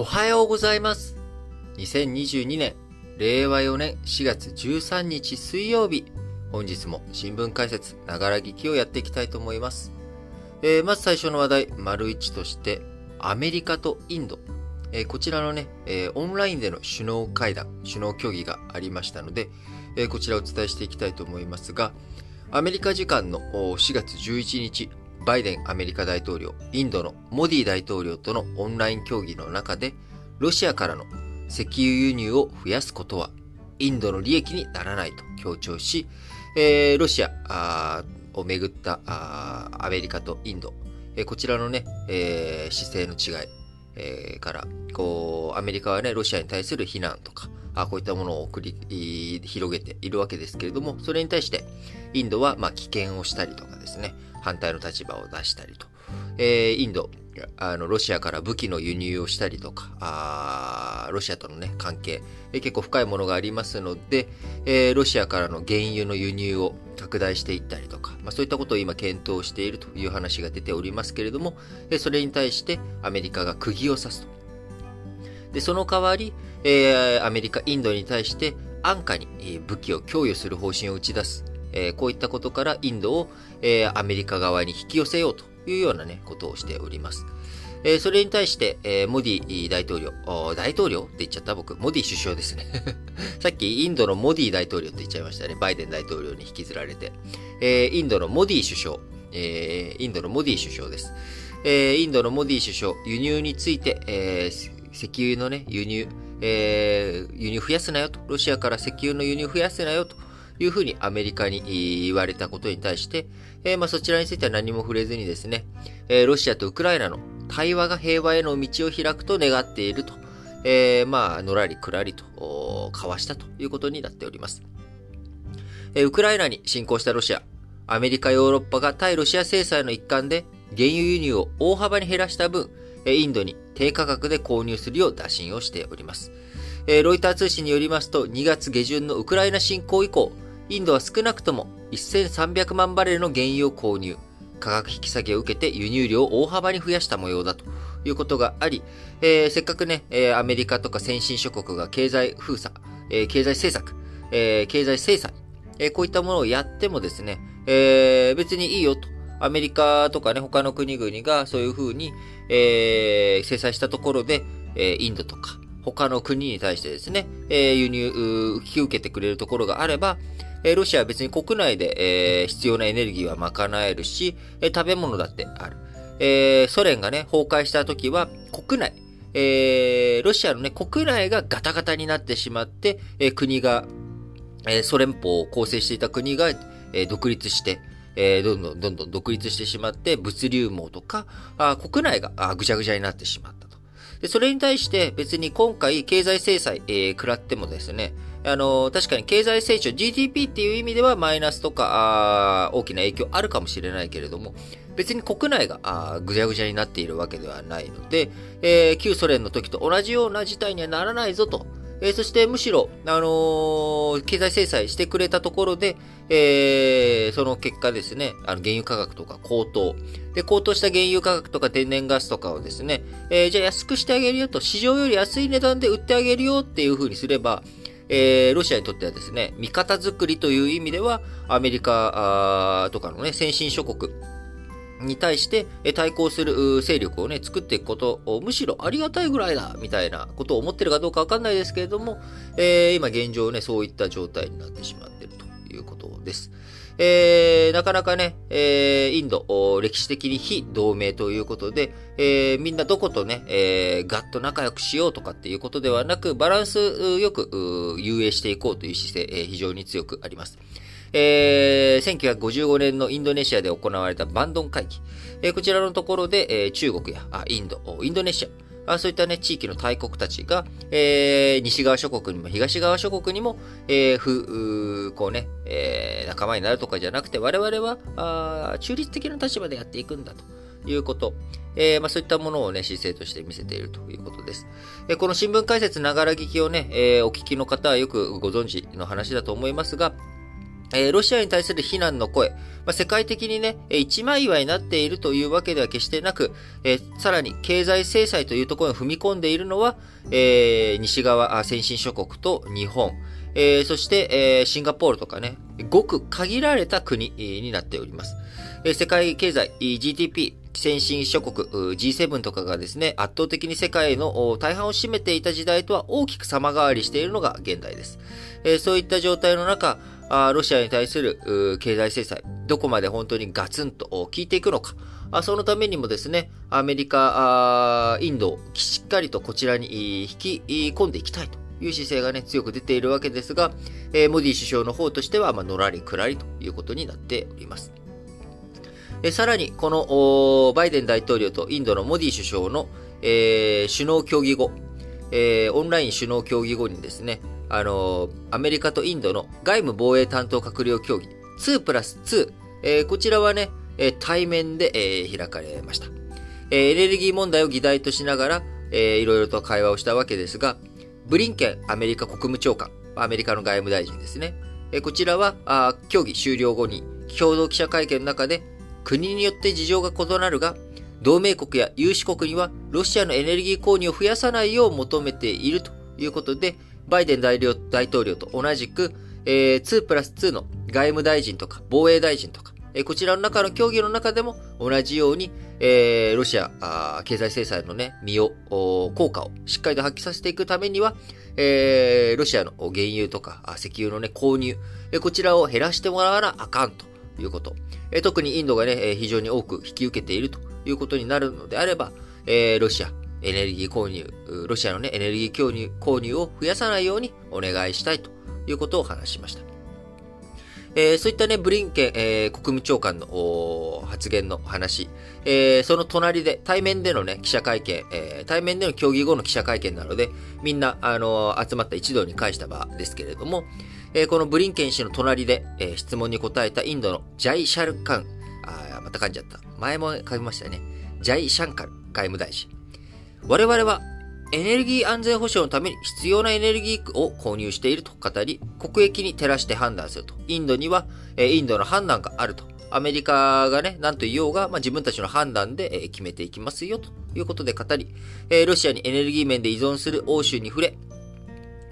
おはようございます。2022年、令和4年4月13日水曜日、本日も新聞解説、ながら聞きをやっていきたいと思います。えー、まず最初の話題、丸一として、アメリカとインド。えー、こちらのね、えー、オンラインでの首脳会談、首脳協議がありましたので、えこちらをお伝えしていきたいと思いますが、アメリカ時間の4月11日、バイデンアメリカ大統領、インドのモディ大統領とのオンライン協議の中で、ロシアからの石油輸入を増やすことは、インドの利益にならないと強調し、えー、ロシアをめぐったアメリカとインド、えー、こちらのね、えー、姿勢の違い、えー、から、こう、アメリカはね、ロシアに対する非難とか、あこういったものを送り、広げているわけですけれども、それに対して、インドは、まあ、危険をしたりとかですね、反対の立場を出したりと。えー、インド、あの、ロシアから武器の輸入をしたりとか、あロシアとのね、関係、えー、結構深いものがありますので、えー、ロシアからの原油の輸入を拡大していったりとか、まあ、そういったことを今検討しているという話が出ておりますけれども、え、それに対してアメリカが釘を刺すと。で、その代わり、え、アメリカ、インドに対して安価に武器を供与する方針を打ち出す。えー、こういったことからインドを、えー、アメリカ側に引き寄せようというようなね、ことをしております。えー、それに対して、えー、モディ大統領、大統領って言っちゃった僕、モディ首相ですね さっきインドのモディ大統領って言っちゃいましたね。バイデン大統領に引きずられて。えー、インドのモディ首相、えー、インドのモディ首相です。えー、インドのモディ首相、輸入について、えー、石油のね、輸入、えー、輸入増やすなよと。ロシアから石油の輸入増やすなよと。いうふうにアメリカに言われたことに対して、えー、まあ、そちらについては何も触れずにですね、えー、ロシアとウクライナの対話が平和への道を開くと願っていると、えー、まあ、のらりくらりと交わしたということになっております。えウクライナに侵攻したロシア、アメリカ、ヨーロッパが対ロシア制裁の一環で原油輸入を大幅に減らした分、インドに低価格で購入するよう打診をしております。ロイター通信によりますと、2月下旬のウクライナ侵攻以降、インドは少なくとも1300万バレルの原油を購入。価格引き下げを受けて輸入量を大幅に増やした模様だということがあり、えー、せっかくね、えー、アメリカとか先進諸国が経済封鎖、えー、経済政策、え経済制裁、えこういったものをやってもですね、え別にいいよと。アメリカとかね、他の国々がそういうふうに、え制裁したところで、えインドとか、他の国に対してですね、え輸入、引き受けてくれるところがあれば、えロシアは別に国内で、え必要なエネルギーは賄えるし、え食べ物だってある。えソ連がね、崩壊した時は国内、えロシアのね、国内がガタガタになってしまって、え国が、えソ連邦を構成していた国が、え独立して、えどんどんどんどん独立してしまって、物流網とか、あ国内があぐちゃぐちゃになってしまったと。で、それに対して別に今回経済制裁、えー、食らってもですね、あの、確かに経済成長、GDP っていう意味ではマイナスとか、大きな影響あるかもしれないけれども、別に国内がぐちゃぐちゃになっているわけではないので、えー、旧ソ連の時と同じような事態にはならないぞと。えー、そしてむしろ、あのー、経済制裁してくれたところで、えー、その結果ですね、あの原油価格とか高騰。で、高騰した原油価格とか天然ガスとかをですね、えー、じゃあ安くしてあげるよと、市場より安い値段で売ってあげるよっていう風にすれば、えー、ロシアにとってはですね、味方作りという意味では、アメリカとかのね、先進諸国に対して対抗する勢力をね、作っていくことをむしろありがたいぐらいだ、みたいなことを思ってるかどうかわかんないですけれども、えー、今現状ね、そういった状態になってしまっているということです。えー、なかなかね、えー、インド、歴史的に非同盟ということで、えー、みんなどことね、えー、ガッと仲良くしようとかっていうことではなく、バランスよく遊泳していこうという姿勢、えー、非常に強くあります。えー、1955年のインドネシアで行われたバンドン会議。えー、こちらのところで、えー、中国やあインド、インドネシア、あそういったね、地域の大国たちが、えー、西側諸国にも東側諸国にも、えー、ふ、こうね、えー、仲間になるとかじゃなくて、我々は、あ中立的な立場でやっていくんだと。いうこと。えー、まあ、そういったものをね、姿勢として見せているということです。えー、この新聞解説ながら聞きをね、えー、お聞きの方はよくご存知の話だと思いますが、えロシアに対する非難の声、ま、世界的にね、一枚岩になっているというわけでは決してなく、えさらに経済制裁というところに踏み込んでいるのは、え、西側先進諸国と日本、え、そして、え、シンガポールとかね、ごく限られた国になっております。え、世界経済、GDP、先進諸国、G7 とかがですね、圧倒的に世界の大半を占めていた時代とは大きく様変わりしているのが現代です。え、そういった状態の中、あロシアに対する経済制裁、どこまで本当にガツンと効いていくのか、あそのためにもですね、アメリカ、インドをしっかりとこちらに引き込んでいきたいという姿勢がね、強く出ているわけですが、えー、モディ首相の方としては、まあ、のらりくらりということになっております。えさらに、このバイデン大統領とインドのモディ首相の、えー、首脳協議後、えー、オンライン首脳協議後にですね、あのー、アメリカとインドの外務防衛担当閣僚協議、2プラス2、えー、こちらはね、え対面で、え開かれました。えエネルギー問題を議題としながら、えー、いろいろと会話をしたわけですが、ブリンケンアメリカ国務長官、アメリカの外務大臣ですね。えこちらはあ、協議終了後に共同記者会見の中で、国によって事情が異なるが、同盟国や有志国にはロシアのエネルギー購入を増やさないよう求めているということで、バイデン大統領と同じく、えー、2プラス2の外務大臣とか防衛大臣とか、えー、こちらの中の協議の中でも同じように、えー、ロシア経済制裁のね、身を、効果をしっかりと発揮させていくためには、えー、ロシアの原油とか石油のね、購入、えー、こちらを減らしてもらわなあかんということ。えー、特にインドがね、非常に多く引き受けているということになるのであれば、えー、ロシア、エネルギー購入、ロシアのね、エネルギー購入購入を増やさないようにお願いしたいということを話しました。えー、そういったね、ブリンケン、えー、国務長官の発言の話、えー、その隣で、対面でのね、記者会見、えー、対面での協議後の記者会見なので、みんな、あの、集まった一堂に会した場ですけれども、えー、このブリンケン氏の隣で、えー、質問に答えたインドのジャイ・シャルカン、あまた噛んじゃった。前も書きましたね。ジャイ・シャンカル外務大臣。我々はエネルギー安全保障のために必要なエネルギーを購入していると語り、国益に照らして判断すると。インドには、えインドの判断があると。アメリカがね、何と言おうが、まあ、自分たちの判断で、え決めていきますよ、ということで語り、えロシアにエネルギー面で依存する欧州に触れ、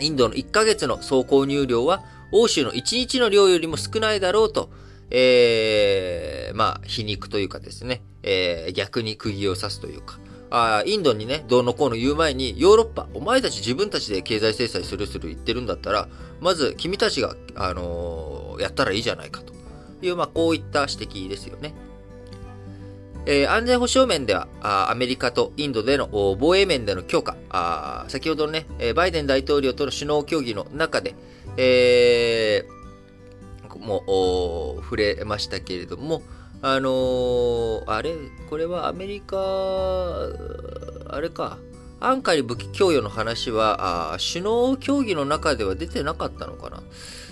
インドの1ヶ月の総購入量は、欧州の1日の量よりも少ないだろうと、えー、まあ、皮肉というかですね、えー、逆に釘を刺すというか、あインドにね、どうのこうの言う前に、ヨーロッパ、お前たち自分たちで経済制裁するする言ってるんだったら、まず君たちが、あのー、やったらいいじゃないかという、まあ、こういった指摘ですよね。えー、安全保障面ではあ、アメリカとインドでの防衛面での強化、あ先ほどね、バイデン大統領との首脳協議の中で、えー、も触れましたけれども、あのー、あれ？これはアメリカ、あれか。安価に武器供与の話は、あ首脳協議の中では出てなかったのかな。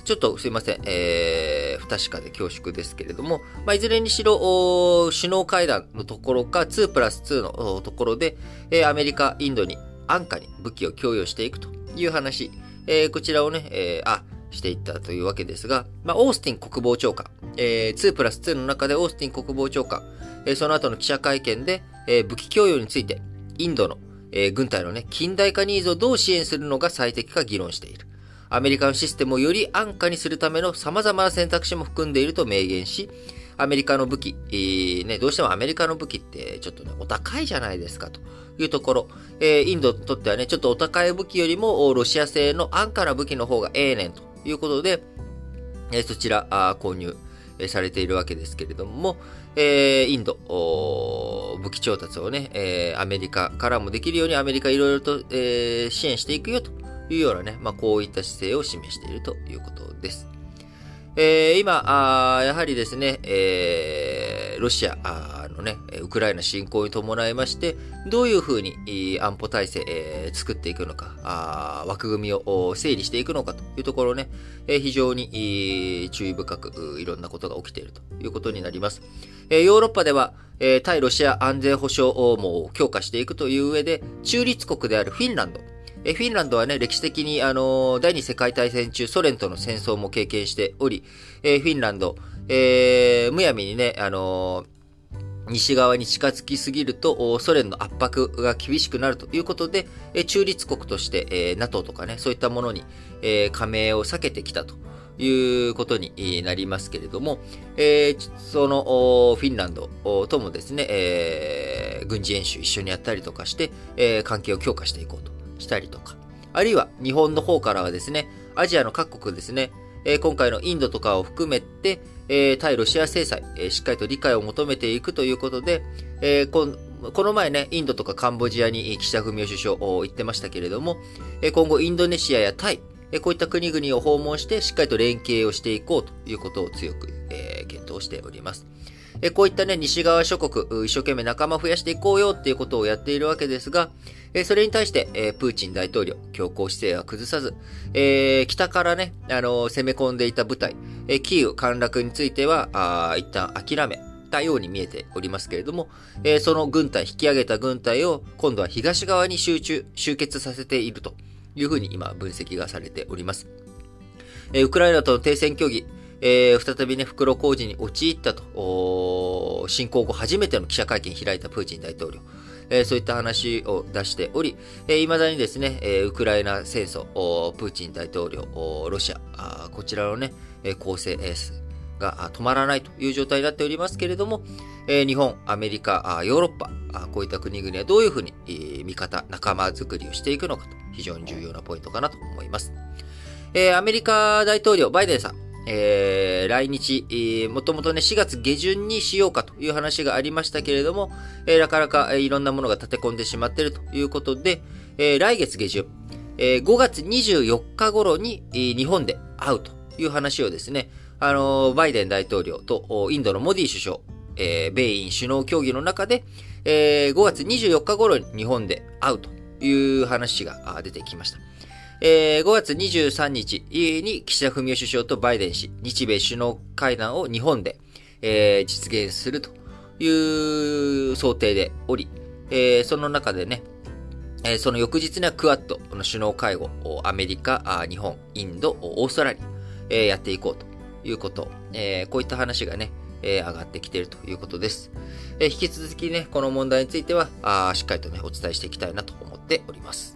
ちょっとすいません。えー、不確かで恐縮ですけれども、まあ、いずれにしろ、首脳会談のところか、2プラス2のところで、えー、アメリカ、インドに安価に武器を供与していくという話、えー、こちらをね、えー、あ、していったというわけですが、まあ、オースティン国防長官、えー、2プラス2の中でオースティン国防長官、えー、その後の記者会見で、えー、武器供与について、インドの、えー、軍隊のね、近代化ニーズをどう支援するのが最適か議論している。アメリカのシステムをより安価にするための様々な選択肢も含んでいると明言し、アメリカの武器、えー、ね、どうしてもアメリカの武器ってちょっとね、お高いじゃないですかというところ、えー、インドにとってはね、ちょっとお高い武器よりもロシア製の安価な武器の方がええねんということで、えそちら購入されているわけですけれども、え、インド、武器調達をね、え、アメリカからもできるようにアメリカいろいろと、え、支援していくよというようなね、まあ、こういった姿勢を示しているということです。え、今あ、やはりですね、えー、ロシアのね、ウクライナ侵攻に伴いまして、どういうふうに安保体制、えー、作っていくのかあ、枠組みを整理していくのかというところね、えー、非常に注意深くいろんなことが起きているということになります。えー、ヨーロッパでは、えー、対ロシア安全保障網を強化していくという上で、中立国であるフィンランド、えフィンランドはね、歴史的に、あの第二次世界大戦中、ソ連との戦争も経験しており、えフィンランド、えー、むやみにね、あの西側に近づきすぎると、ソ連の圧迫が厳しくなるということで、中立国として、NATO とかね、そういったものに、加盟を避けてきたということになりますけれども、そのフィンランドともですね、軍事演習一緒にやったりとかして、関係を強化していこうとしたりとか、あるいは日本の方からはですね、アジアの各国ですね、今回のインドとかを含めて、えー、対ロシア制裁、えー、しっかりと理解を求めていくということで、えー、ここの前ね、インドとかカンボジアに岸田文雄首相を言ってましたけれども、え今後インドネシアやタイ、えこういった国々を訪問してしっかりと連携をしていこうということを強く、え検討しております。えこういったね、西側諸国、一生懸命仲間増やしていこうよっていうことをやっているわけですが、えそれに対して、えプーチン大統領、強硬姿勢は崩さず、えー、北からね、あの攻め込んでいた部隊、えキーウ陥落については、あ一旦諦めたように見えておりますけれども、えその軍隊、引き上げた軍隊を今度は東側に集中、集結させているというふうに今分析がされております。えウクライナとの停戦協議、えー、再びね、袋小路に陥ったと、侵攻後初めての記者会見を開いたプーチン大統領。えー、そういった話を出しており、えー、未だにですね、えー、ウクライナ戦争、プーチン大統領、ロシア、こちらのね、攻勢が止まらないという状態になっておりますけれども、えー、日本、アメリカ、ヨーロッパ、こういった国々はどういうふうに、えー、味方、仲間づくりをしていくのかと、非常に重要なポイントかなと思います。えー、アメリカ大統領、バイデンさん、えー、来日、えー、もともとね、4月下旬にしようかという話がありましたけれども、えー、なかなか、えー、いろんなものが立て込んでしまっているということで、えー、来月下旬、えー、5月24日頃に、えー、日本で会うという話をですね、あのー、バイデン大統領とインドのモディ首相、えー、米印首脳協議の中で、えー、5月24日頃に日本で会うという話が出てきました。えー、5月23日に岸田文雄首相とバイデン氏、日米首脳会談を日本で、えー、実現するという想定でおり、えー、その中でね、えその翌日にはクアッドの首脳会合、アメリカ、日本、インド、オーストラリア、えやっていこうということ、えこういった話がね、え上がってきているということです。え引き続きね、この問題についてはあ、しっかりとね、お伝えしていきたいなと思っております。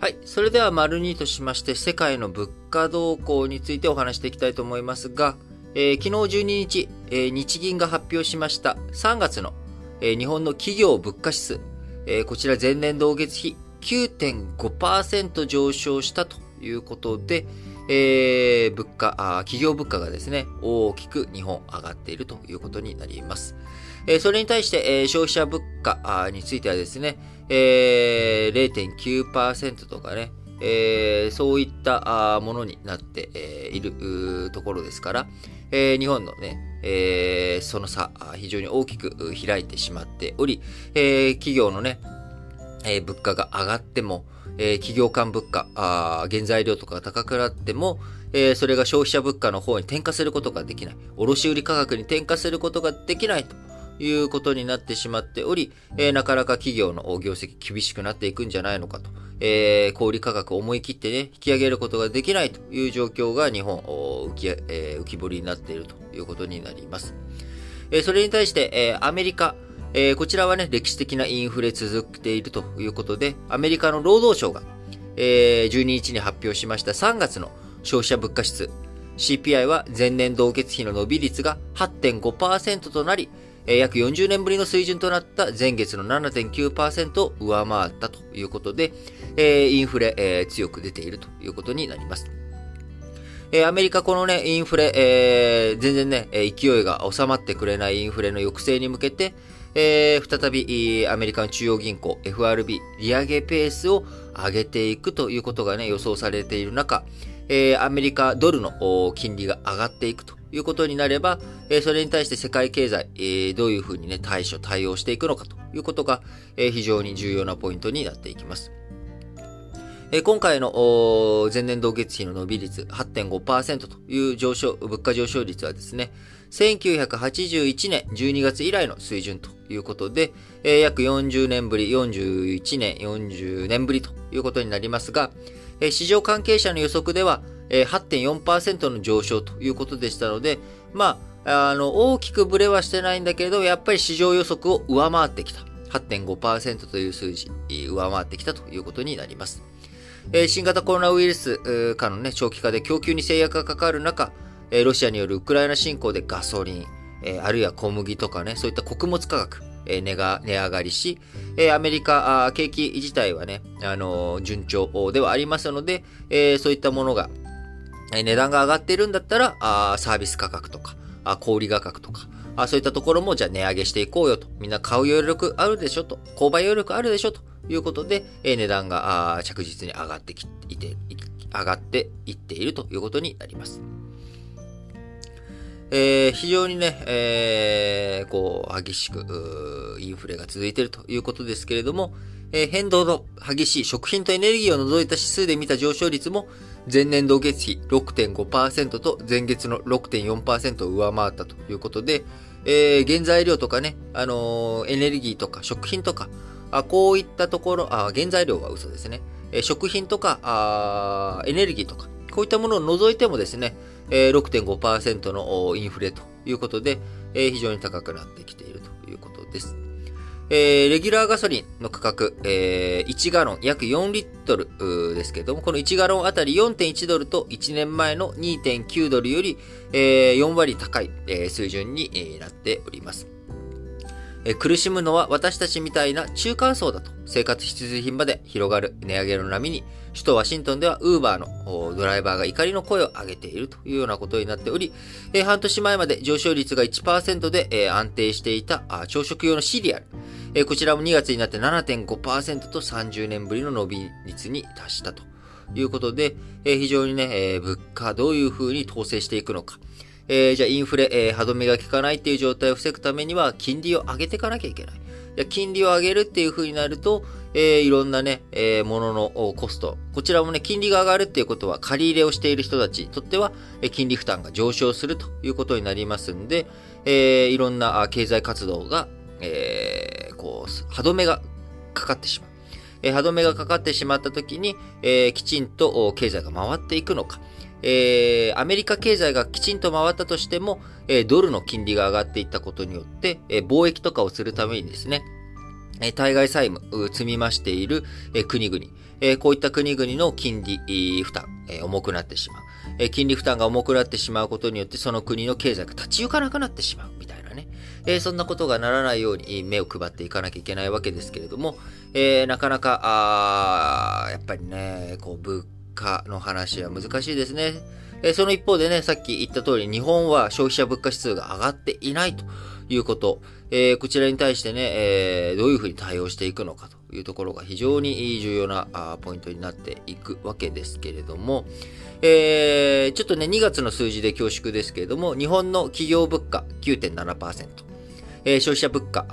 はい。それでは、丸2としまして、世界の物価動向についてお話していきたいと思いますが、えー、昨日12日、えー、日銀が発表しました3月の、えー、日本の企業物価指数、えこちら前年同月比9.5%上昇したということで、え物価あ、企業物価がですね、大きく日本上がっているということになります。えそれに対して、え消費者物価についてはですね、えー、0.9%とかね、えー、そういったものになっているところですから、えー、日本のね、えー、その差、非常に大きく開いてしまっており、えー、企業のね、えー、物価が上がっても、えー、企業間物価、あ原材料とかが高くなっても、えー、それが消費者物価の方に転嫁することができない。卸売価格に転嫁することができないと。いうことになってしまっており、えー、なかなか企業の業績厳しくなっていくんじゃないのかと。えー、小売価格を思い切ってね、引き上げることができないという状況が日本、浮き,、えー、浮き彫りになっているということになります。え、それに対して、え、アメリカ、え、こちらはね、歴史的なインフレ続けているということで、アメリカの労働省が、えー、12日に発表しました3月の消費者物価指数、CPI は前年同月比の伸び率が8.5%となり、え約40年ぶりの水準となった前月の7.9%を上回ったということで、えインフレ、え強く出ているということになります。えアメリカこのね、インフレ、え、全然ね、勢いが収まってくれないインフレの抑制に向けて、え、再びアメリカの中央銀行 FRB 利上げペースを上げていくということがね、予想されている中、え、アメリカドルの金利が上がっていくということになれば、えそれに対して世界経済、えどういうふうにね、対処、対応していくのかということが、え非常に重要なポイントになっていきます。え今回の前年同月比の伸び率8.5%という上昇、物価上昇率はですね、1981年12月以来の水準ということで、えー、約40年ぶり、41年、40年ぶりということになりますが、え、市場関係者の予測では、えー、8.4%の上昇ということでしたので、まあ、あの、大きくブレはしてないんだけれど、やっぱり市場予測を上回ってきた。8.5%という数字、上回ってきたということになります。新型コロナウイルスかのね、長期化で供給に制約がかかる中、ロシアによるウクライナ侵攻でガソリン、あるいは小麦とかね、そういった穀物価格、値が、値上がりし、アメリカ、景気自体はね、あの順調ではありますので、そういったものが、え値段が上がっているんだったら、あサービス価格とか、あ小売価格とか、あそういったところもじゃあ値上げしていこうよと。みんな買う余力あるでしょと。購買余力あるでしょということで、え値段があ着実に上がってきて、上がっていっているということになります。えー、非常にね、えー、こう、激しく、インフレが続いているということですけれども、変動の激しい食品とエネルギーを除いた指数で見た上昇率も、前年同月比6.5%と前月の6.4%を上回ったということで、えー、原材料とかね、あのー、エネルギーとか食品とか、あこういったところ、あ原材料は嘘ですね。え、食品とかあ、エネルギーとか、こういったものを除いてもですね、えー、6.5%のインフレということで、えー、非常に高くなってきているということです。えー、レギュラーガソリンの価格、えー、1ガロン約4リットルですけれども、この1ガロンあたり4.1ドルと1年前の2.9ドルより、えー、4割高い、えー、水準になっております。え苦しむのは私たちみたいな中間層だと。生活必需品まで広がる。値上げの波に。首都ワシントンではウーバーのドライバーが怒りの声を上げているというようなことになっており、え半年前まで上昇率が1%で、え安定していた朝食用のシリアル、えこちらも2月になって7.5%と30年ぶりの伸び率に達したということで、え非常にね、え物価どういうふうに統制していくのか、えー、じゃあインフレ、えー、歯止めが効かないっていう状態を防ぐためには、金利を上げていかなきゃいけない。じゃ金利を上げるっていう風になると、えー、いろんなね、えー、もののコスト。こちらもね、金利が上がるっていうことは、借り入れをしている人たちにとっては、えー、金利負担が上昇するということになりますんで、えー、いろんな経済活動が、えー、こう、歯止めがかかってしまう。えー、歯止めがかかってしまった時に、えー、きちんと経済が回っていくのか。えー、アメリカ経済がきちんと回ったとしても、えー、ドルの金利が上がっていったことによって、えー、貿易とかをするためにですね、え対外債務、積み増している、え国々、えこういった国々の金利負担、え重くなってしまう、え金利負担が重くなってしまうことによって、その国の経済が立ち行かなくなってしまう、みたいなね。えそんなことがならないように目を配っていかなきゃいけないわけですけれども、えなかなか、あやっぱりね、こう、物かの話は難しいですね。えその一方でね、さっき言った通り、日本は消費者物価指数が上がっていないということ。えー、こちらに対してね、えー、どういうふうに対応していくのかというところが非常に重要なあポイントになっていくわけですけれども、えー、ちょっとね、2月の数字で恐縮ですけれども、日本の企業物価9.7%、えー、消費者物価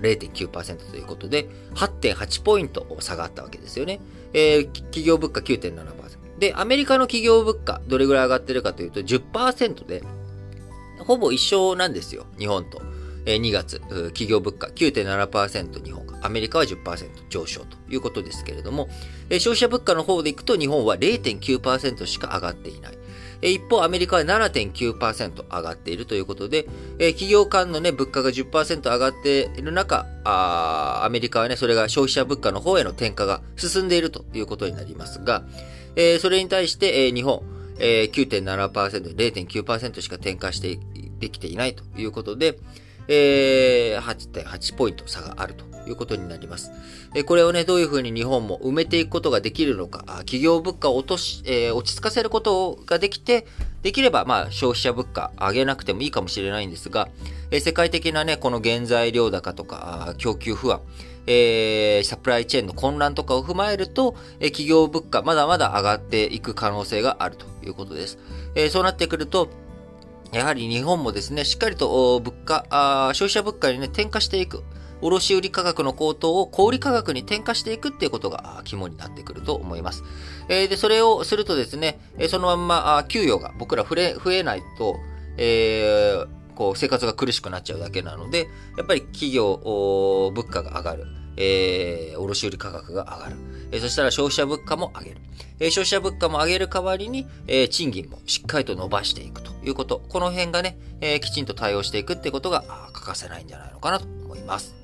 0.9%ということで、8.8ポイント差がったわけですよね。えー、企業物価9.7%。で、アメリカの企業物価、どれぐらい上がってるかというと10%で、ほぼ一緒なんですよ、日本と。えー、2月、企業物価9.7%日本が、アメリカは10%上昇ということですけれども、えー、消費者物価の方でいくと日本は0.9%しか上がっていない。一方、アメリカは7.9%上がっているということで、企業間のね、物価が10%上がっている中、アメリカはね、それが消費者物価の方への転嫁が進んでいるということになりますが、それに対して、日本、9.7%、0.9%しか転嫁してできていないということで、え8.8ポイント差があるということになります。えこれをね、どういうふうに日本も埋めていくことができるのか、企業物価を落とし、えー、落ち着かせることができて、できれば、まあ、消費者物価上げなくてもいいかもしれないんですが、え、世界的なね、この原材料高とか、供給不安、えー、サプライチェーンの混乱とかを踏まえると、えー、企業物価まだまだ上がっていく可能性があるということです。えー、そうなってくると、やはり日本もですね、しっかりと物価、消費者物価にね、転嫁していく。卸売価格の高騰を小売価格に転嫁していくっていうことが肝になってくると思います。えー、で、それをするとですね、そのまんま給与が僕ら増え増えないと、えー、こう生活が苦しくなっちゃうだけなので、やっぱり企業、物価が上がる。えー、卸売価格が上がる。そしたら消費者物価も上げる。消費者物価も上げる代わりに、賃金もしっかりと伸ばしていくということ。この辺がね、きちんと対応していくってことが欠かせないんじゃないのかなと思います。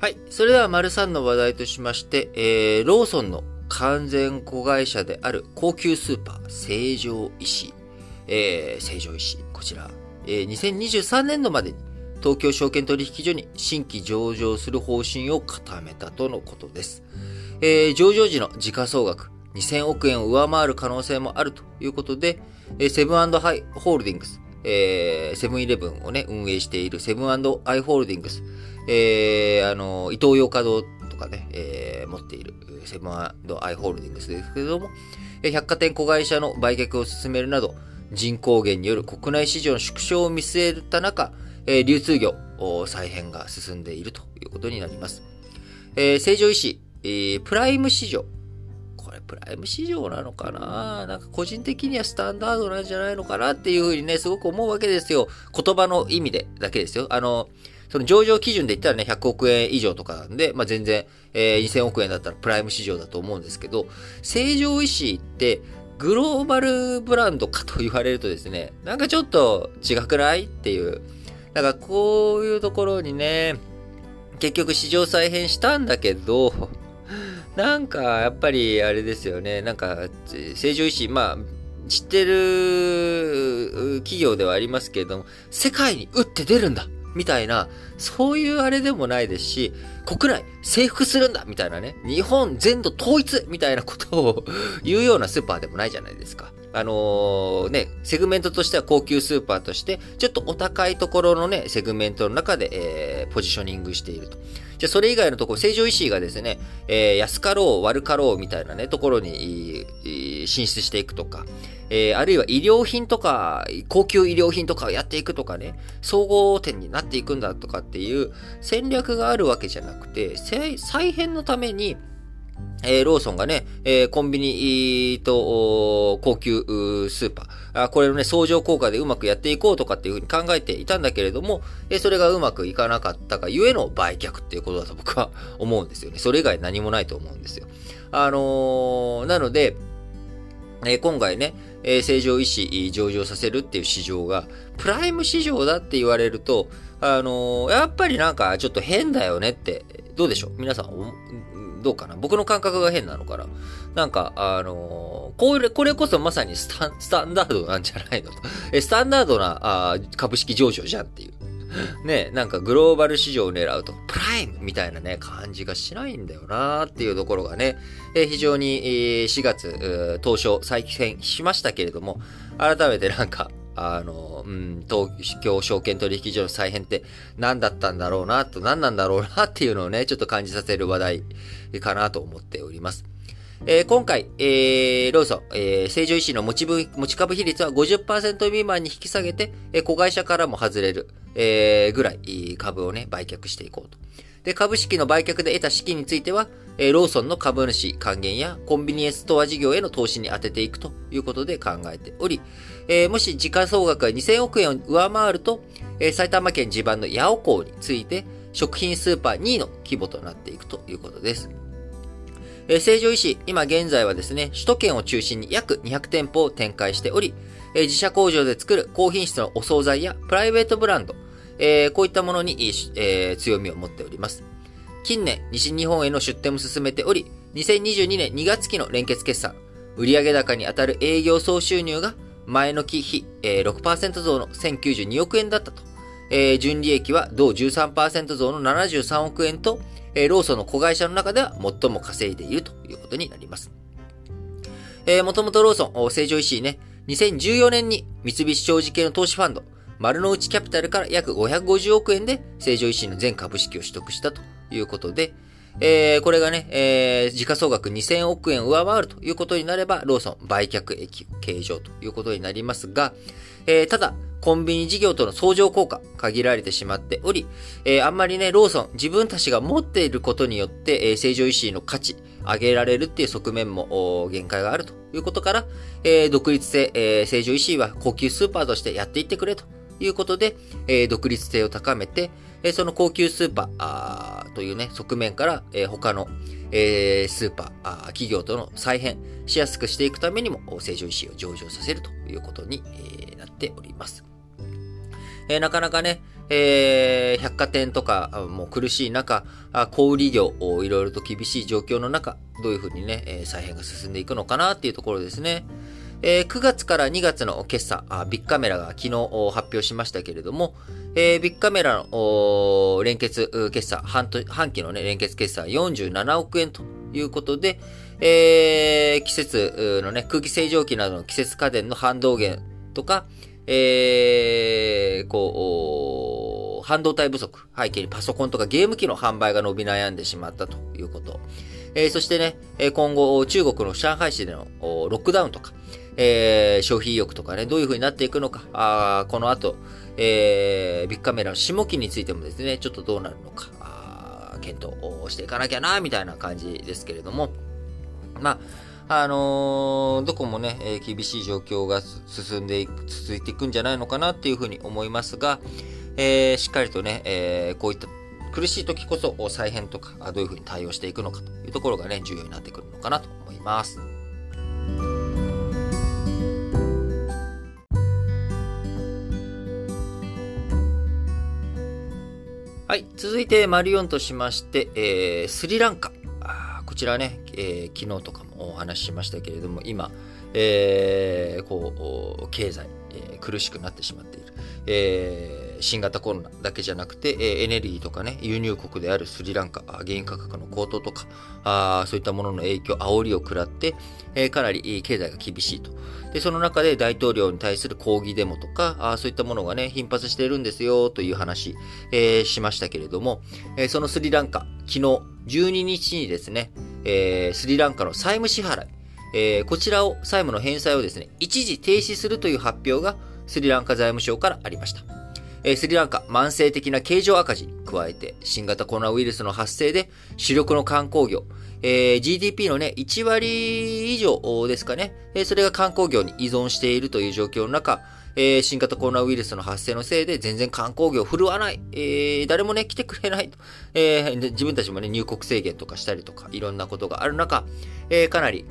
はい。それでは、丸3の話題としまして、えー、ローソンの完全子会社である高級スーパー、成城石えー、成城石こちら、えー、2023年度までに東京証券取引所に新規上場する方針を固めたとのことです。えー、上場時の時価総額2000億円を上回る可能性もあるということで、えー、セブンハイホールディングス、えー、セブンイレブンをね、運営しているセブンアイ・ホールディングス、えー、あの、伊東洋華堂とかね、えー、持っているセブンアイ・ホールディングスですけれども、百貨店子会社の売却を進めるなど、人口減による国内市場の縮小を見据えた中、流通業再編が進んでいるということになります。えー、成城石、えー、プライム市場。これプライム市場なのかな？なんか個人的にはスタンダードなんじゃないのかなっていうふうにね、すごく思うわけですよ。言葉の意味でだけですよ。あの、その上場基準で言ったらね、100億円以上とかなんで、まあ、全然、えー、2000億円だったらプライム市場だと思うんですけど、成城石ってグローバルブランドかと言われるとですね、なんかちょっと違くないっていう。だかこういうところにね、結局市場再編したんだけど、なんかやっぱりあれですよね、なんか成城石、まあ、知ってる企業ではありますけれども、世界に打って出るんだみたいな、そういうあれでもないですし、国内征服するんだみたいなね、日本全土統一みたいなことを 言うようなスーパーでもないじゃないですか。あのー、ね、セグメントとしては高級スーパーとして、ちょっとお高いところのね、セグメントの中で、えー、ポジショニングしていると。じゃそれ以外のところ、成城石井がですね、えー、安かろう、悪かろうみたいなね、ところに進出していくとか、えー、あるいは医療品とか、高級医療品とかをやっていくとかね、総合店になっていくんだとかっていう戦略があるわけじゃなくて、再編のために、えー、ローソンがね、えー、コンビニと高級スーパー、あこれのね、相乗効果でうまくやっていこうとかっていうふうに考えていたんだけれども、えー、それがうまくいかなかったがゆえの売却っていうことだと僕は思うんですよね。それ以外何もないと思うんですよ。あのー、なので、え、今回ね、え、正常意思上場させるっていう市場が、プライム市場だって言われると、あのー、やっぱりなんかちょっと変だよねって、どうでしょう？皆さん、どうかな？僕の感覚が変なのかな？なんか、あのー、これ、これこそまさにスタン、スタンダードなんじゃないのと。え、スタンダードなあ株式上場じゃんっていう。ね、なんかグローバル市場を狙うと、プライムみたいなね、感じがしないんだよなっていうところがね、え、非常に、え、4月、当初再選しましたけれども、改めてなんか、あの、うん、東京証券取引所の再編って何だったんだろうな、と何なんだろうなっていうのをね、ちょっと感じさせる話題かなと思っております。えー、今回、えー、ローソン、えー、成城石の持ち持ち株比率は50%未満に引き下げて、えー、子会社からも外れる、えー、ぐらい株をね、売却していこうと。で、株式の売却で得た資金については、えー、ローソンの株主還元やコンビニエンスストア事業への投資に充てていくということで考えており、えー、もし時価総額が2000億円を上回ると、えー、埼玉県地盤の八尾港について、食品スーパー2位の規模となっていくということです。えー、成城石、今現在はですね、首都圏を中心に約200店舗を展開しており、えー、自社工場で作る高品質のお惣菜やプライベートブランド、えー、こういったものに、えー、強みを持っております。近年、西日本への出店も進めており、2022年2月期の連結決算、売上高にあたる営業総収入が前の期比、えー、6%増の1092億円だったと。えー、純利益は同13%増の73億円と、えー、ローソンの子会社の中では最も稼いでいるということになります。えー、もともとローソン、成城石井ね、2014年に三菱商事系の投資ファンド、丸の内キャピタルから約550億円で成城石井の全株式を取得したということで、えー、これがね、えー、時価総額2000億円上回るということになれば、ローソン売却益計上ということになりますが、えー、ただ、コンビニ事業との相乗効果、限られてしまっており、えー、あんまりね、ローソン、自分たちが持っていることによって、えー、成城石井の価値、上げられるっていう側面も限界があるということから、えー、独立性、えー、成城石井は高級スーパーとしてやっていってくれということで、えー、独立性を高めて、えー、その高級スーパーというね、側面から、えー、他の、えー、スーパー、企業との再編しやすくしていくためにも、成城石井を上場させるということに、えー、ております。えー、なかなかね、えー、百貨店とかも苦しい中、小売業、いろいろと厳しい状況の中、どういうふうにね、再編が進んでいくのかなっていうところですね。えー、9月から2月の決算、ビッグカメラが昨日発表しましたけれども、えー、ビッグカメラの連結決算、半期の、ね、連結決算47億円ということで、えー、季節のね、空気清浄機などの季節家電の反動源とか、えー、こう、半導体不足、背景にパソコンとかゲーム機の販売が伸び悩んでしまったということ。えー、そしてね、今後、中国の上海市でのロックダウンとか、えー、消費意欲とかね、どういう風になっていくのか、あこの後、えー、ビッグカメラの下期についてもですね、ちょっとどうなるのか、検討していかなきゃな、みたいな感じですけれども、まあ、あのー、どこもね、えー、厳しい状況が進んでいく、続いていくんじゃないのかなっていうふうに思いますが、えー、しっかりとね、えこういった苦しい時こそ再編とか、どういうふうに対応していくのかというところがね、重要になってくるのかなと思います。はい。続いて、マリオンとしまして、えー、スリランカ。こちらね、えー、昨日とかもお話ししましたけれども、今、えー、こう、経済、えー、苦しくなってしまっている。えー、新型コロナだけじゃなくて、えー、エネルギーとかね、輸入国であるスリランカ、原油価格の高騰とか、あそういったものの影響、煽りを食らって、えー、かなり経済が厳しいと。で、その中で大統領に対する抗議デモとか、あそういったものがね、頻発しているんですよ、という話、えー、しましたけれども、えー、そのスリランカ、昨日12日にですね、えー、スリランカの債務支払い、えー、こちらを、債務の返済をですね、一時停止するという発表がスリランカ財務省からありました。えー、スリランカ、慢性的な経常赤字に加えて、新型コロナウイルスの発生で主力の観光業、えー、GDP のね、1割以上ですかね、えー、それが観光業に依存しているという状況の中、えー、新型コロナウイルスの発生のせいで全然観光業振るわない、えー、誰もね、来てくれないと、えー、自分たちもね、入国制限とかしたりとか、いろんなことがある中、えー、かなり、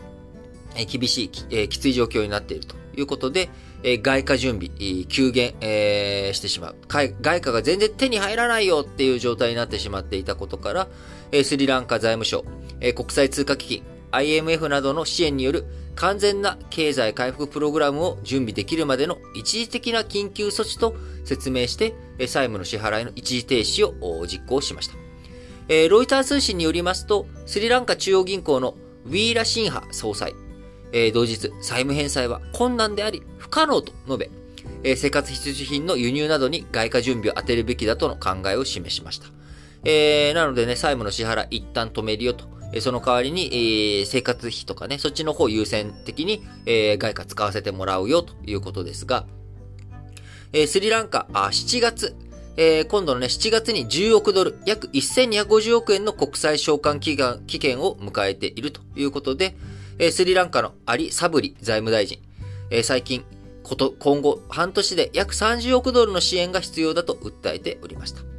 え、厳しい、え、きつい状況になっているということで、え、外貨準備、急減、えー、してしまう。外貨が全然手に入らないよっていう状態になってしまっていたことから、え、スリランカ財務省、え、国際通貨基金、IMF などの支援による完全な経済回復プログラムを準備できるまでの一時的な緊急措置と説明して、債務の支払いの一時停止を実行しました。えロイター通信によりますと、スリランカ中央銀行のウィーラシンハ総裁え、同日、債務返済は困難であり不可能と述べえ、生活必需品の輸入などに外貨準備を当てるべきだとの考えを示しました。えー、なのでね、債務の支払い一旦止めるよとその代わりに、え、生活費とかね、そっちの方優先的に、え、外貨使わせてもらうよということですが、え、スリランカ、あ7月、えー、今度のね、7月に10億ドル、約1250億円の国際償還期間期限を迎えているということで、えー、スリランカのアリ・サブリ財務大臣、えー、最近、こと、今後半年で約30億ドルの支援が必要だと訴えておりました。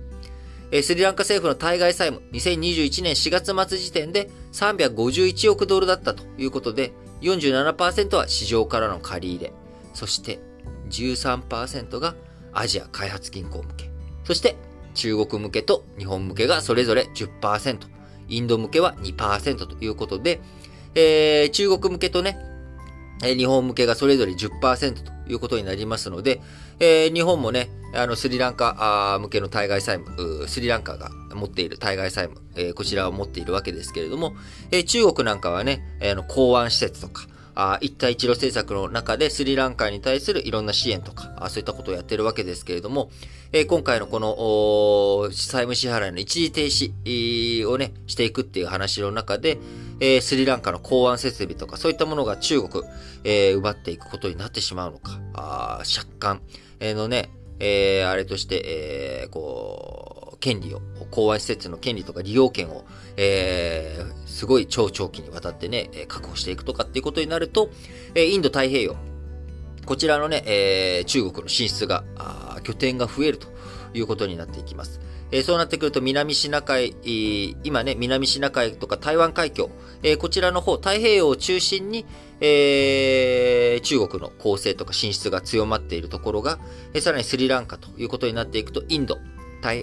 スリランカ政府の対外債務、2021年4月末時点で351億ドルだったということで、47%は市場からの借り入れ、そして13%がアジア開発銀行向け、そして中国向けと日本向けがそれぞれ10%、インド向けは2%ということで、えー、中国向けとね、日本向けがそれぞれ10%ということになりますので、えー、日本もね、あの、スリランカ向けの対外債務、スリランカが持っている対外債務、えー、こちらを持っているわけですけれども、えー、中国なんかはね、あの、港湾施設とか、あ一帯一路政策の中でスリランカに対するいろんな支援とか、あそういったことをやっているわけですけれども、えー、今回のこの、債務支払いの一時停止をね、していくっていう話の中で、えー、スリランカの港湾設備とか、そういったものが中国、えー、奪っていくことになってしまうのか、あ借款のね、えー、あれとして、えー、こう、権利を、公安施設の権利とか利用権を、えー、すごい超長期にわたってね、確保していくとかっていうことになると、え、インド太平洋、こちらのね、え、中国の進出が、拠点が増えるということになっていきます。え、そうなってくると南シナ海、今ね、南シナ海とか台湾海峡、え、こちらの方、太平洋を中心に、えー、中国の攻勢とか進出が強まっているところが、え、さらにスリランカということになっていくと、インド、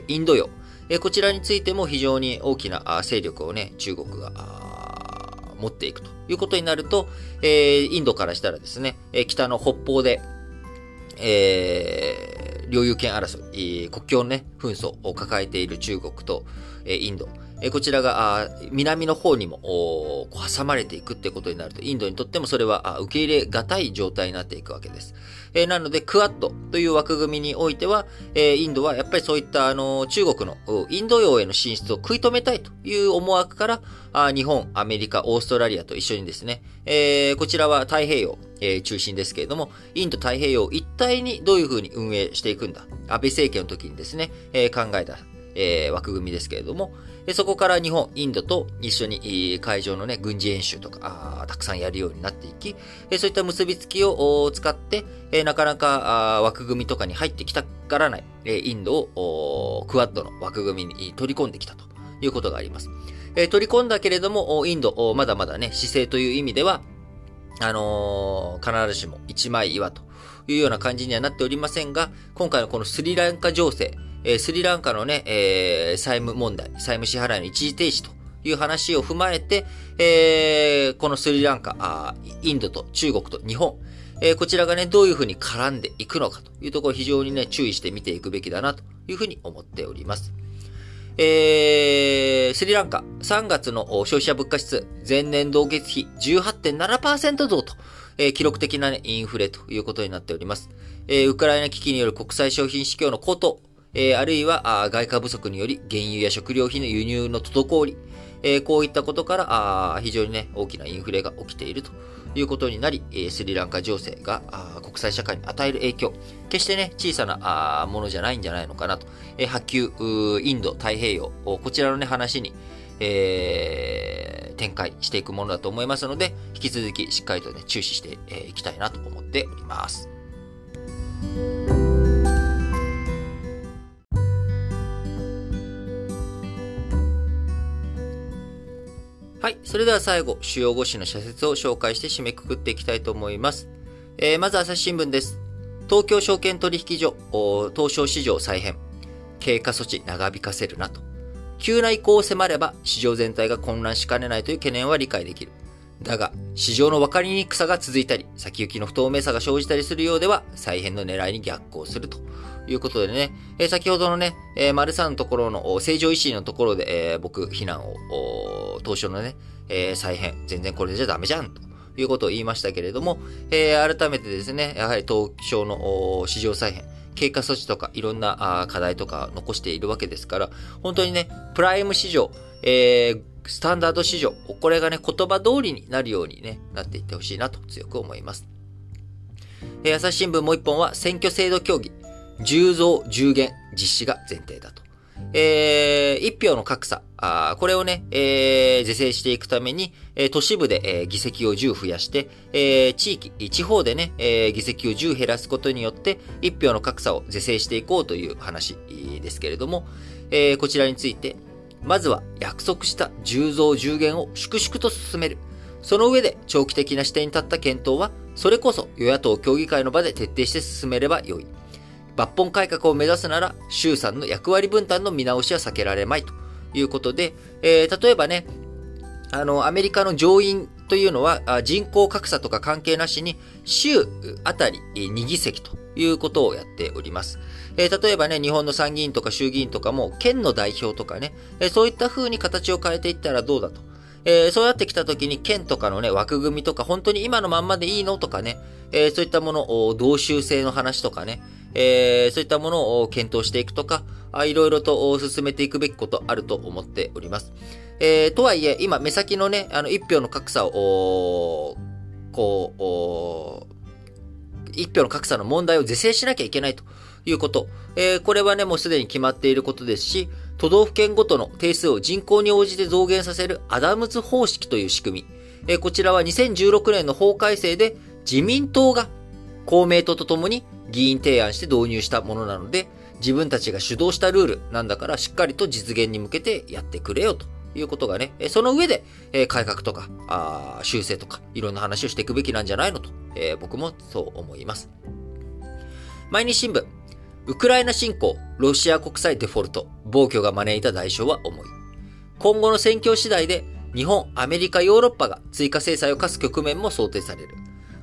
インド洋、え、こちらについても非常に大きな勢力をね、中国が持っていくということになると、え、インドからしたらですね、え、北の北方で、えー、領有権争い、国境のね、紛争を抱えている中国と、えー、インド、えこちらが南の方にも挟まれていくってことになると、インドにとってもそれは受け入れがたい状態になっていくわけです。えなので、クアッドという枠組みにおいては、えインドはやっぱりそういったあの中国のインド洋への進出を食い止めたいという思惑から、あ日本、アメリカ、オーストラリアと一緒にですね、えこちらは太平洋、え中心ですけれども、インド太平洋一体にどういうふうに運営していくんだ。安倍政権の時にですね、え考えた、え枠組みですけれども、そこから日本、インドと一緒に海上のね、軍事演習とか、たくさんやるようになっていき、そういった結びつきを使って、なかなか枠組みとかに入ってきたからない、インドをクワッドの枠組みに取り込んできたということがあります。取り込んだけれども、インド、まだまだね、姿勢という意味では、あのー、必ずしも一枚岩というような感じにはなっておりませんが、今回のこのスリランカ情勢、えスリランカのね、えー、債務問題、債務支払いの一時停止という話を踏まえて、えー、このスリランカあ、インドと中国と日本、えー、こちらがね、どういうふうに絡んでいくのかというところ非常にね、注意して見ていくべきだなというふうに思っております。えー、スリランカ、3月の消費者物価指数、前年同月比18.7%増と、えー、記録的な、ね、インフレということになっております。えー、ウクライナ危機による国際商品市況の高騰、えー、あるいは外貨不足により原油や食料品の輸入の滞り、えー、こういったことからあ非常にね、大きなインフレが起きていると。いうことになり、え、スリランカ情勢が国際社会に与える影響、決してね、小さなものじゃないんじゃないのかなと。え、波及、インド、太平洋、こちらのね、話に、えー、展開していくものだと思いますので、引き続きしっかりとね、注視してい、きたいなと思っております。はい。それでは最後、主要5紙の社説を紹介して締めくくっていきたいと思います。えー、まず朝日新聞です。東京証券取引所、東証市場再編。経過措置長引かせるなと。急な移行を迫れば市場全体が混乱しかねないという懸念は理解できる。だが、市場の分かりにくさが続いたり、先行きの不透明さが生じたりするようでは、再編の狙いに逆行するということでね、えー、先ほどのね、えー、丸さんのところの正常維新のところで、えー、僕、非難を、当初のね、えー、再編、全然これじゃダメじゃん、ということを言いましたけれども、えー、改めてですね、やはり東証の市場再編、経過措置とかいろんな課題とか残しているわけですから、本当にね、プライム市場、えー、スタンダード市場、これがね、言葉通りになるようにね、なっていってほしいなと強く思います。えー、朝日新聞もう一本は選挙制度協議。10増10減実施が前提だと。えー、一票の格差、あこれをね、えー、是正していくために、えー、都市部で、えー、議席を10増やして、えー、地域、地方でね、えー、議席を10減らすことによって、一票の格差を是正していこうという話ですけれども、えー、こちらについて、まずは約束した10増10減を粛々と進める。その上で長期的な視点に立った検討は、それこそ与野党協議会の場で徹底して進めればよい。抜本改革を目指すなら、衆参の役割分担の見直しは避けられまいということで、えー、例えばね、あの、アメリカの上院というのは人口格差とか関係なしに州あたり2議席ということをやっております。えー、例えばね、日本の参議院とか衆議院とかも県の代表とかね、えー、そういった風に形を変えていったらどうだと。えー、そうやってきた時に県とかのね、枠組みとか、本当に今のまんまでいいのとかね、えー、そういったものを、同州制の話とかね、えー、そういったものを検討していくとか、いろいろと進めていくべきことあると思っております。えー、とはいえ、今、目先のね、あの、一票の格差を、こう、一票の格差の問題を是正しなきゃいけないということ。えー、これはね、もうすでに決まっていることですし、都道府県ごとの定数を人口に応じて増減させるアダムズ方式という仕組み。えー、こちらは2016年の法改正で自民党が公明党とともに議員提案して導入したものなので、自分たちが主導したルールなんだからしっかりと実現に向けてやってくれよということがね、その上で、え改革とか、あ修正とか、いろんな話をしていくべきなんじゃないのと、えー、僕もそう思います。毎日新聞、ウクライナ侵攻、ロシア国際デフォルト、暴挙が招いた代償は重い。今後の戦況次第で、日本、アメリカ、ヨーロッパが追加制裁を科す局面も想定される。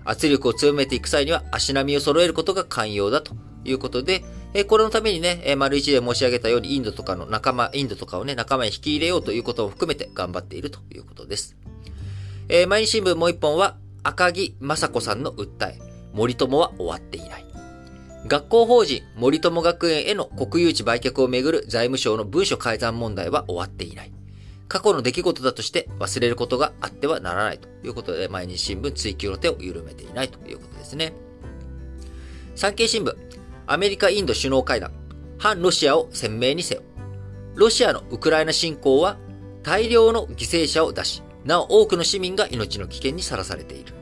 圧力を強めていく際には足並みを揃えることが寛容だということで、えこれのためにね、え丸一で申し上げたようにインドとかの仲間、インドとかをね、仲間に引き入れようということを含めて頑張っているということです。えー、毎日新聞もう一本は、赤木雅子さんの訴え、森友は終わっていない。学校法人森友学園への国有地売却をめぐる財務省の文書改ざん問題は終わっていない。過去の出来事だとして忘れることがあってはならないということで、毎日新聞追及の手を緩めていないということですね。産経新聞、アメリカ・インド首脳会談、反ロシアを鮮明にせよ。ロシアのウクライナ侵攻は大量の犠牲者を出し、なお多くの市民が命の危険にさらされている。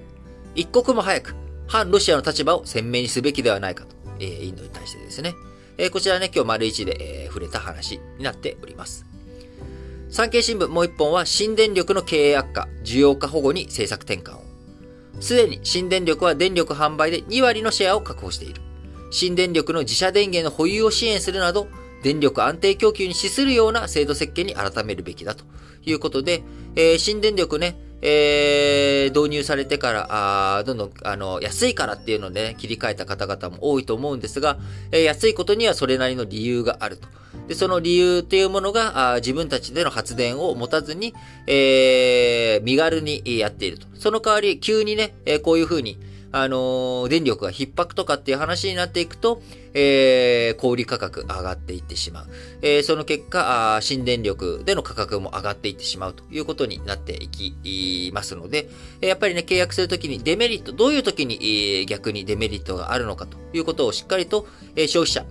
一刻も早く反ロシアの立場を鮮明にすべきではないかと、えー、インドに対してですね。えー、こちらね、今日丸一で、えー、触れた話になっております。産経新聞もう一本は新電力の経営悪化、需要化保護に政策転換を。すでに新電力は電力販売で2割のシェアを確保している。新電力の自社電源の保有を支援するなど、電力安定供給に資するような制度設計に改めるべきだということで、えー、新電力ね、えー、導入されてから、あどんどん、あの、安いからっていうので、ね、切り替えた方々も多いと思うんですが、えー、安いことにはそれなりの理由があると。で、その理由っていうものが、あ自分たちでの発電を持たずに、えー、身軽にやっていると。その代わり、急にね、え、こういうふうに、あのー、電力が逼迫とかっていう話になっていくと、えー、小売価格上がっていってしまう。えー、その結果あ、新電力での価格も上がっていってしまうということになっていきますので、やっぱりね、契約するときにデメリット、どういうときに、逆にデメリットがあるのかということをしっかりと、えー、消費者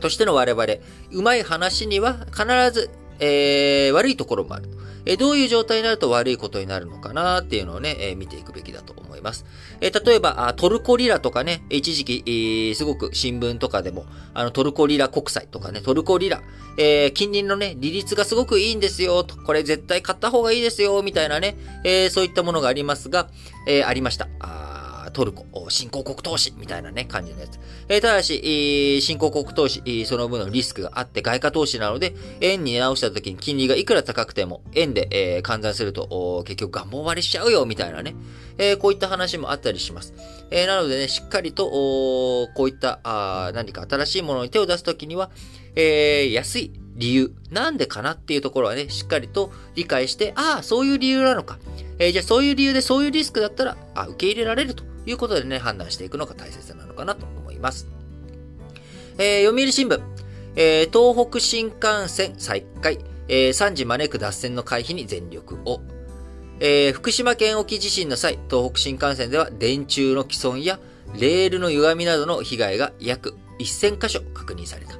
としての我々、うまい話には必ず、えー、悪いところもある。えどういう状態になると悪いことになるのかなっていうのをね、え見ていくべきだとます。え例えばトルコリラとかね、一時期、えー、すごく新聞とかでも、あの、トルコリラ国債とかね、トルコリラ、えー、近隣のね、利率がすごくいいんですよ、と、これ絶対買った方がいいですよ、みたいなね、えー、そういったものがありますが、えありました。あトルコ、新興国投資みたいなね、感じのやつ。えー、ただし、新興国投資、その分のリスクがあって外貨投資なので、円に直した時に金利がいくら高くても、円で、えー、換算すると、結局願望割れしちゃうよ、みたいなね。えー、こういった話もあったりします。えー、なのでね、しっかりと、こういった、あ何か新しいものに手を出すときには、えー、安い理由、なんでかなっていうところはね、しっかりと理解して、ああ、そういう理由なのか。えー、じゃあそういう理由でそういうリスクだったら、あ、受け入れられるということでね、判断していくのが大切なのかなと思います。えー、読売新聞、えー、東北新幹線再開、えー、3時招く脱線の回避に全力を。えー、福島県沖地震の際、東北新幹線では電柱の既存やレールの歪みなどの被害が約1000箇所確認された。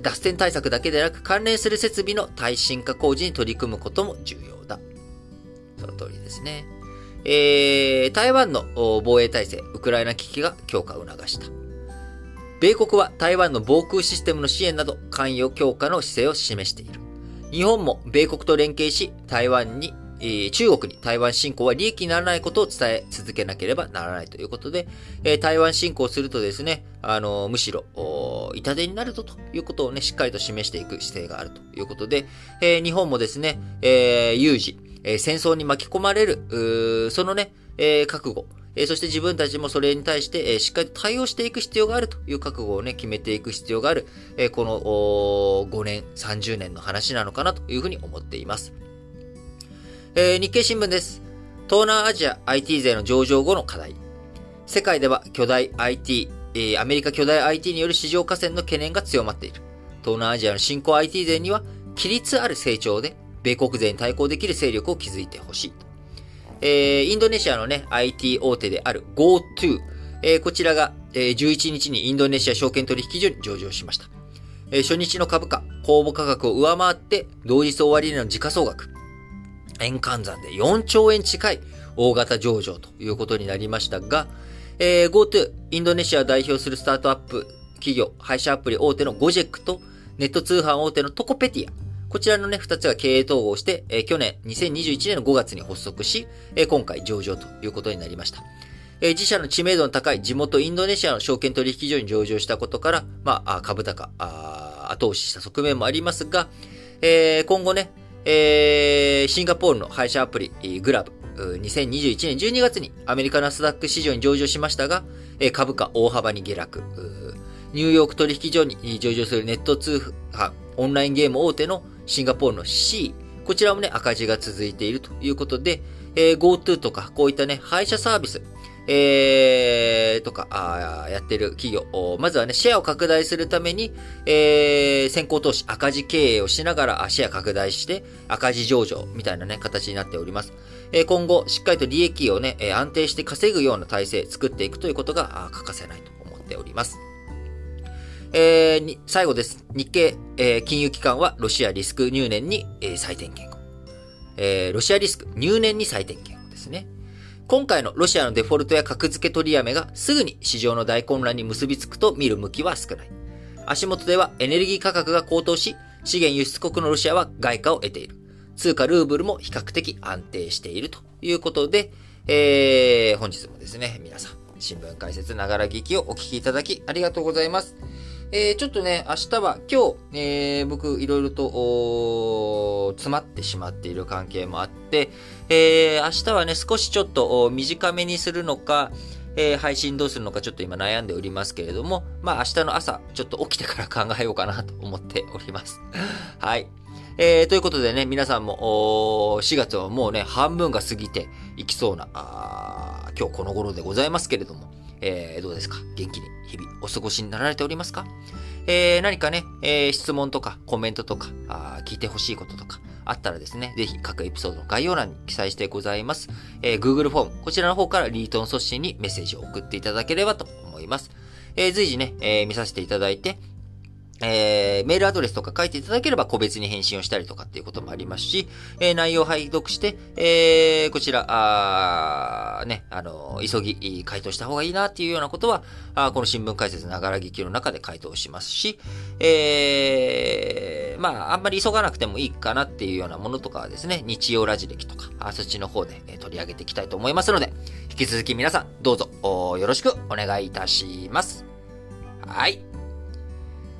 脱線対策だけでなく関連する設備の耐震化工事に取り組むことも重要だ。その通りですね。えー、台湾の防衛体制、ウクライナ危機が強化を促した。米国は台湾の防空システムの支援など関与強化の姿勢を示している。日本も米国と連携し、台湾に、えー、中国に台湾侵攻は利益にならないことを伝え続けなければならないということで、えー、台湾侵攻するとですね、あの、むしろ、痛手になるとということをね、しっかりと示していく姿勢があるということで、えー、日本もですね、えー、有事、えー、戦争に巻き込まれる、そのね、えー、覚悟、えー、そして自分たちもそれに対して、えー、しっかりと対応していく必要があるという覚悟をね、決めていく必要がある、えー、この5年、30年の話なのかなというふうに思っています。えー、日経新聞です。東南アジア IT 勢の上場後の課題。世界では巨大 IT、えー、アメリカ巨大 IT による市場河川の懸念が強まっている。東南アジアの新興 IT 勢には、規律ある成長で、米国勢に対抗できる勢力を築いてほしい。えー、インドネシアのね、IT 大手である GoTo。えー、こちらが、えー、11日にインドネシア証券取引所に上場しました。えー、初日の株価、公募価格を上回って、同日終値の時価総額、円換算で4兆円近い大型上場ということになりましたが、えー、GoTo、インドネシアを代表するスタートアップ企業、配車アプリ大手のゴジェックと、ネット通販大手のトコペティア。こちらのね、二つが経営統合して、えー、去年、2021年の5月に発足し、えー、今回上場ということになりました。えー、自社の知名度の高い地元インドネシアの証券取引所に上場したことから、まあ、株高、あ後押しした側面もありますが、えー、今後ね、えー、シンガポールの配車アプリ、グラブ、2021年12月にアメリカナスダック市場に上場しましたが、え株価大幅に下落。ニューヨーク取引所に上場するネット通販、オンラインゲーム大手のシンガポールの C、こちらもね、赤字が続いているということで、えー、GoTo とか、こういったね、配車サービス、えー、とか、あやってる企業、まずはね、シェアを拡大するために、えー、先行投資、赤字経営をしながら、シェア拡大して、赤字上場みたいなね、形になっております。えー、今後、しっかりと利益をね、安定して稼ぐような体制作っていくということが欠かせないと思っております。えー、最後です。日経、えー、金融機関はロシアリスク入念に、えー、再点検を。えー、ロシアリスク入念に再点検をですね。今回のロシアのデフォルトや格付け取りやめがすぐに市場の大混乱に結びつくと見る向きは少ない。足元ではエネルギー価格が高騰し、資源輸出国のロシアは外貨を得ている。通貨ルーブルも比較的安定しているということで、えー、本日もですね、皆さん、新聞解説ながら聞きをお聞きいただきありがとうございます。えー、ちょっとね、明日は今日、えー、僕いろいろと詰まってしまっている関係もあって、えー、明日はね、少しちょっと短めにするのか、えー、配信どうするのかちょっと今悩んでおりますけれども、まあ明日の朝、ちょっと起きてから考えようかなと思っております。はい。えー、ということでね、皆さんも、4月はもうね、半分が過ぎていきそうな、あ今日この頃でございますけれども、えー、どうですか？元気に日々お過ごしになられておりますか？えー、何かね、えー、質問とかコメントとか、あ聞いてほしいこととか、あったらですね、ぜひ各エピソードの概要欄に記載してございます。えー、Google フォーム、こちらの方からリートン送信にメッセージを送っていただければと思います。えー、随時ね、えー、見させていただいて、えー、メールアドレスとか書いていただければ個別に返信をしたりとかっていうこともありますし、えー、内容を拝読して、えー、こちら、あね、あの、急ぎ回答した方がいいなっていうようなことは、あこの新聞解説ながら聞きの中で回答しますし、えー、まあ、あんまり急がなくてもいいかなっていうようなものとかはですね、日曜ラジ歴とか、あそっちの方で、え取り上げていきたいと思いますので、引き続き皆さん、どうぞ、よろしくお願いいたします。はい。